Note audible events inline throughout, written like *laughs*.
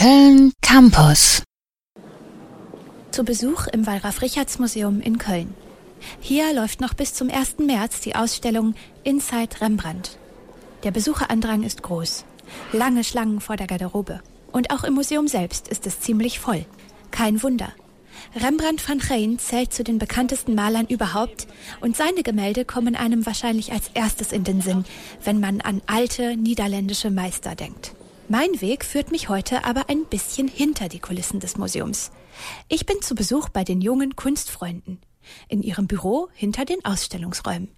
Köln Campus. Zu Besuch im Wallraf-Richarts-Museum in Köln. Hier läuft noch bis zum 1. März die Ausstellung Inside Rembrandt. Der Besucherandrang ist groß. Lange Schlangen vor der Garderobe. Und auch im Museum selbst ist es ziemlich voll. Kein Wunder. Rembrandt van Rijn zählt zu den bekanntesten Malern überhaupt und seine Gemälde kommen einem wahrscheinlich als erstes in den Sinn, wenn man an alte niederländische Meister denkt. Mein Weg führt mich heute aber ein bisschen hinter die Kulissen des Museums. Ich bin zu Besuch bei den jungen Kunstfreunden in ihrem Büro hinter den Ausstellungsräumen.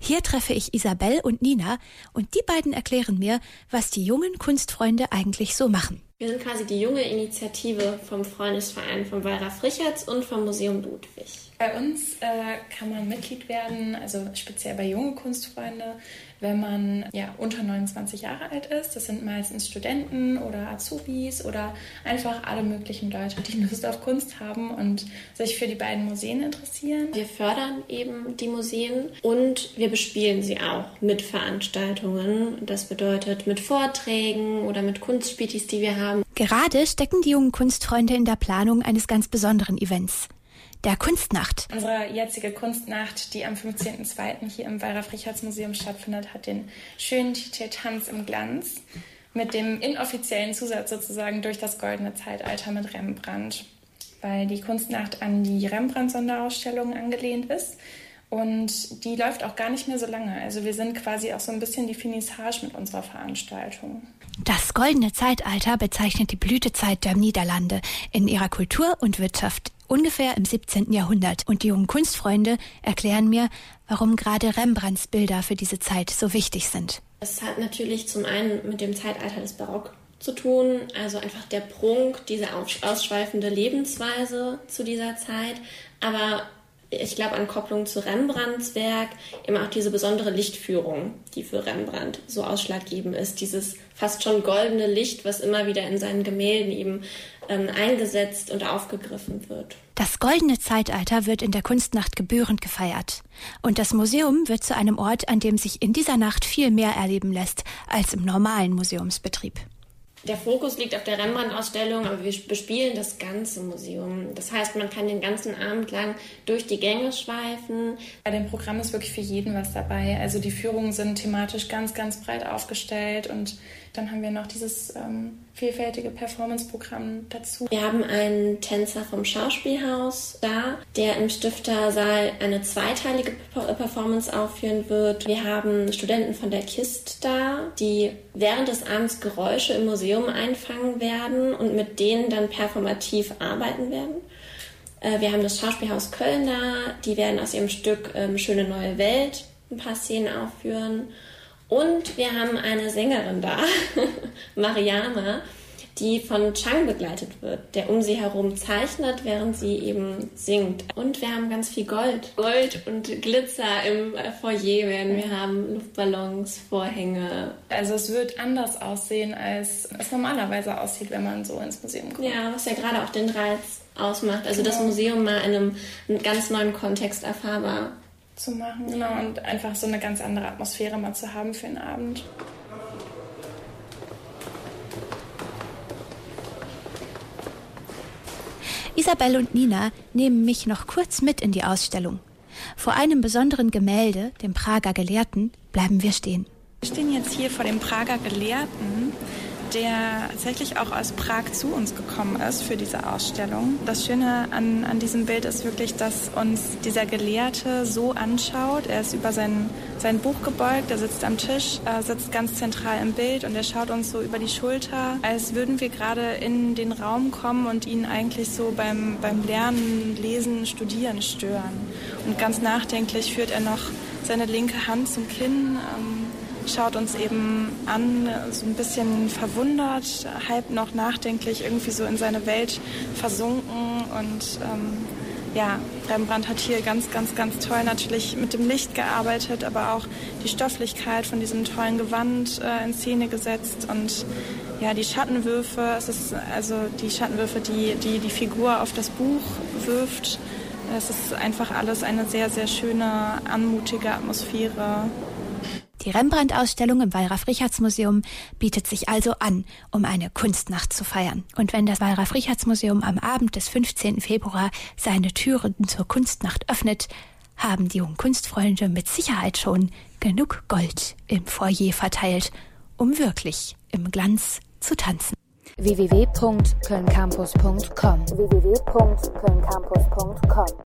Hier treffe ich Isabel und Nina und die beiden erklären mir, was die jungen Kunstfreunde eigentlich so machen. Wir sind quasi die junge Initiative vom Freundesverein von Wallraf Richards und vom Museum Ludwig. Bei uns äh, kann man Mitglied werden, also speziell bei junge Kunstfreunde, wenn man ja unter 29 Jahre alt ist. Das sind meistens Studenten oder Azubis oder einfach alle möglichen Leute, die *laughs* Lust auf Kunst haben und sich für die beiden Museen interessieren. Wir fördern eben die Museen und wir bespielen sie auch mit Veranstaltungen. Das bedeutet mit Vorträgen oder mit Kunstspitis, die wir haben. Gerade stecken die jungen Kunstfreunde in der Planung eines ganz besonderen Events der Kunstnacht. Unsere jetzige Kunstnacht, die am 15.02. hier im Wallraf-Richards-Museum stattfindet, hat den schönen Titel Tanz im Glanz mit dem inoffiziellen Zusatz sozusagen durch das goldene Zeitalter mit Rembrandt, weil die Kunstnacht an die Rembrandt-Sonderausstellung angelehnt ist. Und die läuft auch gar nicht mehr so lange. Also wir sind quasi auch so ein bisschen die Finissage mit unserer Veranstaltung. Das goldene Zeitalter bezeichnet die Blütezeit der Niederlande in ihrer Kultur und Wirtschaft ungefähr im 17. Jahrhundert. Und die jungen Kunstfreunde erklären mir, warum gerade Rembrandts Bilder für diese Zeit so wichtig sind. Es hat natürlich zum einen mit dem Zeitalter des Barock zu tun, also einfach der Prunk, diese ausschweifende Lebensweise zu dieser Zeit, aber ich glaube an Kopplung zu Rembrandts Werk immer auch diese besondere Lichtführung, die für Rembrandt so ausschlaggebend ist, dieses fast schon goldene Licht, was immer wieder in seinen Gemälden eben ähm, eingesetzt und aufgegriffen wird. Das goldene Zeitalter wird in der Kunstnacht gebührend gefeiert. Und das Museum wird zu einem Ort, an dem sich in dieser Nacht viel mehr erleben lässt als im normalen Museumsbetrieb. Der Fokus liegt auf der Rembrandt-Ausstellung, aber wir bespielen das ganze Museum. Das heißt, man kann den ganzen Abend lang durch die Gänge schweifen. Bei dem Programm ist wirklich für jeden was dabei. Also die Führungen sind thematisch ganz, ganz breit aufgestellt und dann haben wir noch dieses ähm, vielfältige Performance-Programm dazu. Wir haben einen Tänzer vom Schauspielhaus da, der im Stiftersaal eine zweiteilige Performance aufführen wird. Wir haben Studenten von der KIST da, die während des Abends Geräusche im Museum einfangen werden und mit denen dann performativ arbeiten werden. Äh, wir haben das Schauspielhaus Köln da, die werden aus ihrem Stück ähm, Schöne neue Welt ein paar Szenen aufführen. Und wir haben eine Sängerin da, *laughs* Mariana, die von Chang begleitet wird, der um sie herum zeichnet, während sie eben singt. Und wir haben ganz viel Gold. Gold und Glitzer im Foyer werden wir haben, Luftballons, Vorhänge. Also es wird anders aussehen, als es normalerweise aussieht, wenn man so ins Museum kommt. Ja, was ja gerade auch den Reiz ausmacht. Also genau. das Museum mal in einem, einem ganz neuen Kontext erfahrbar zu machen. Genau, und einfach so eine ganz andere Atmosphäre mal zu haben für den Abend. Isabel und Nina nehmen mich noch kurz mit in die Ausstellung. Vor einem besonderen Gemälde, dem Prager Gelehrten, bleiben wir stehen. Wir stehen jetzt hier vor dem Prager Gelehrten der tatsächlich auch aus Prag zu uns gekommen ist für diese Ausstellung. Das Schöne an, an diesem Bild ist wirklich, dass uns dieser Gelehrte so anschaut. Er ist über sein, sein Buch gebeugt, er sitzt am Tisch, er sitzt ganz zentral im Bild und er schaut uns so über die Schulter, als würden wir gerade in den Raum kommen und ihn eigentlich so beim, beim Lernen, Lesen, Studieren stören. Und ganz nachdenklich führt er noch seine linke Hand zum Kinn. Ähm, schaut uns eben an, so ein bisschen verwundert, halb noch nachdenklich, irgendwie so in seine Welt versunken. Und ähm, ja, Rembrandt hat hier ganz, ganz, ganz toll natürlich mit dem Licht gearbeitet, aber auch die Stofflichkeit von diesem tollen Gewand äh, in Szene gesetzt und ja, die Schattenwürfe, es ist also die Schattenwürfe, die, die die Figur auf das Buch wirft. Es ist einfach alles eine sehr, sehr schöne, anmutige Atmosphäre. Die Rembrandt-Ausstellung im Wallraf-Richarts-Museum bietet sich also an, um eine Kunstnacht zu feiern. Und wenn das Wallraf-Richarts-Museum am Abend des 15. Februar seine Türen zur Kunstnacht öffnet, haben die jungen Kunstfreunde mit Sicherheit schon genug Gold im Foyer verteilt, um wirklich im Glanz zu tanzen www.kölncampus.com www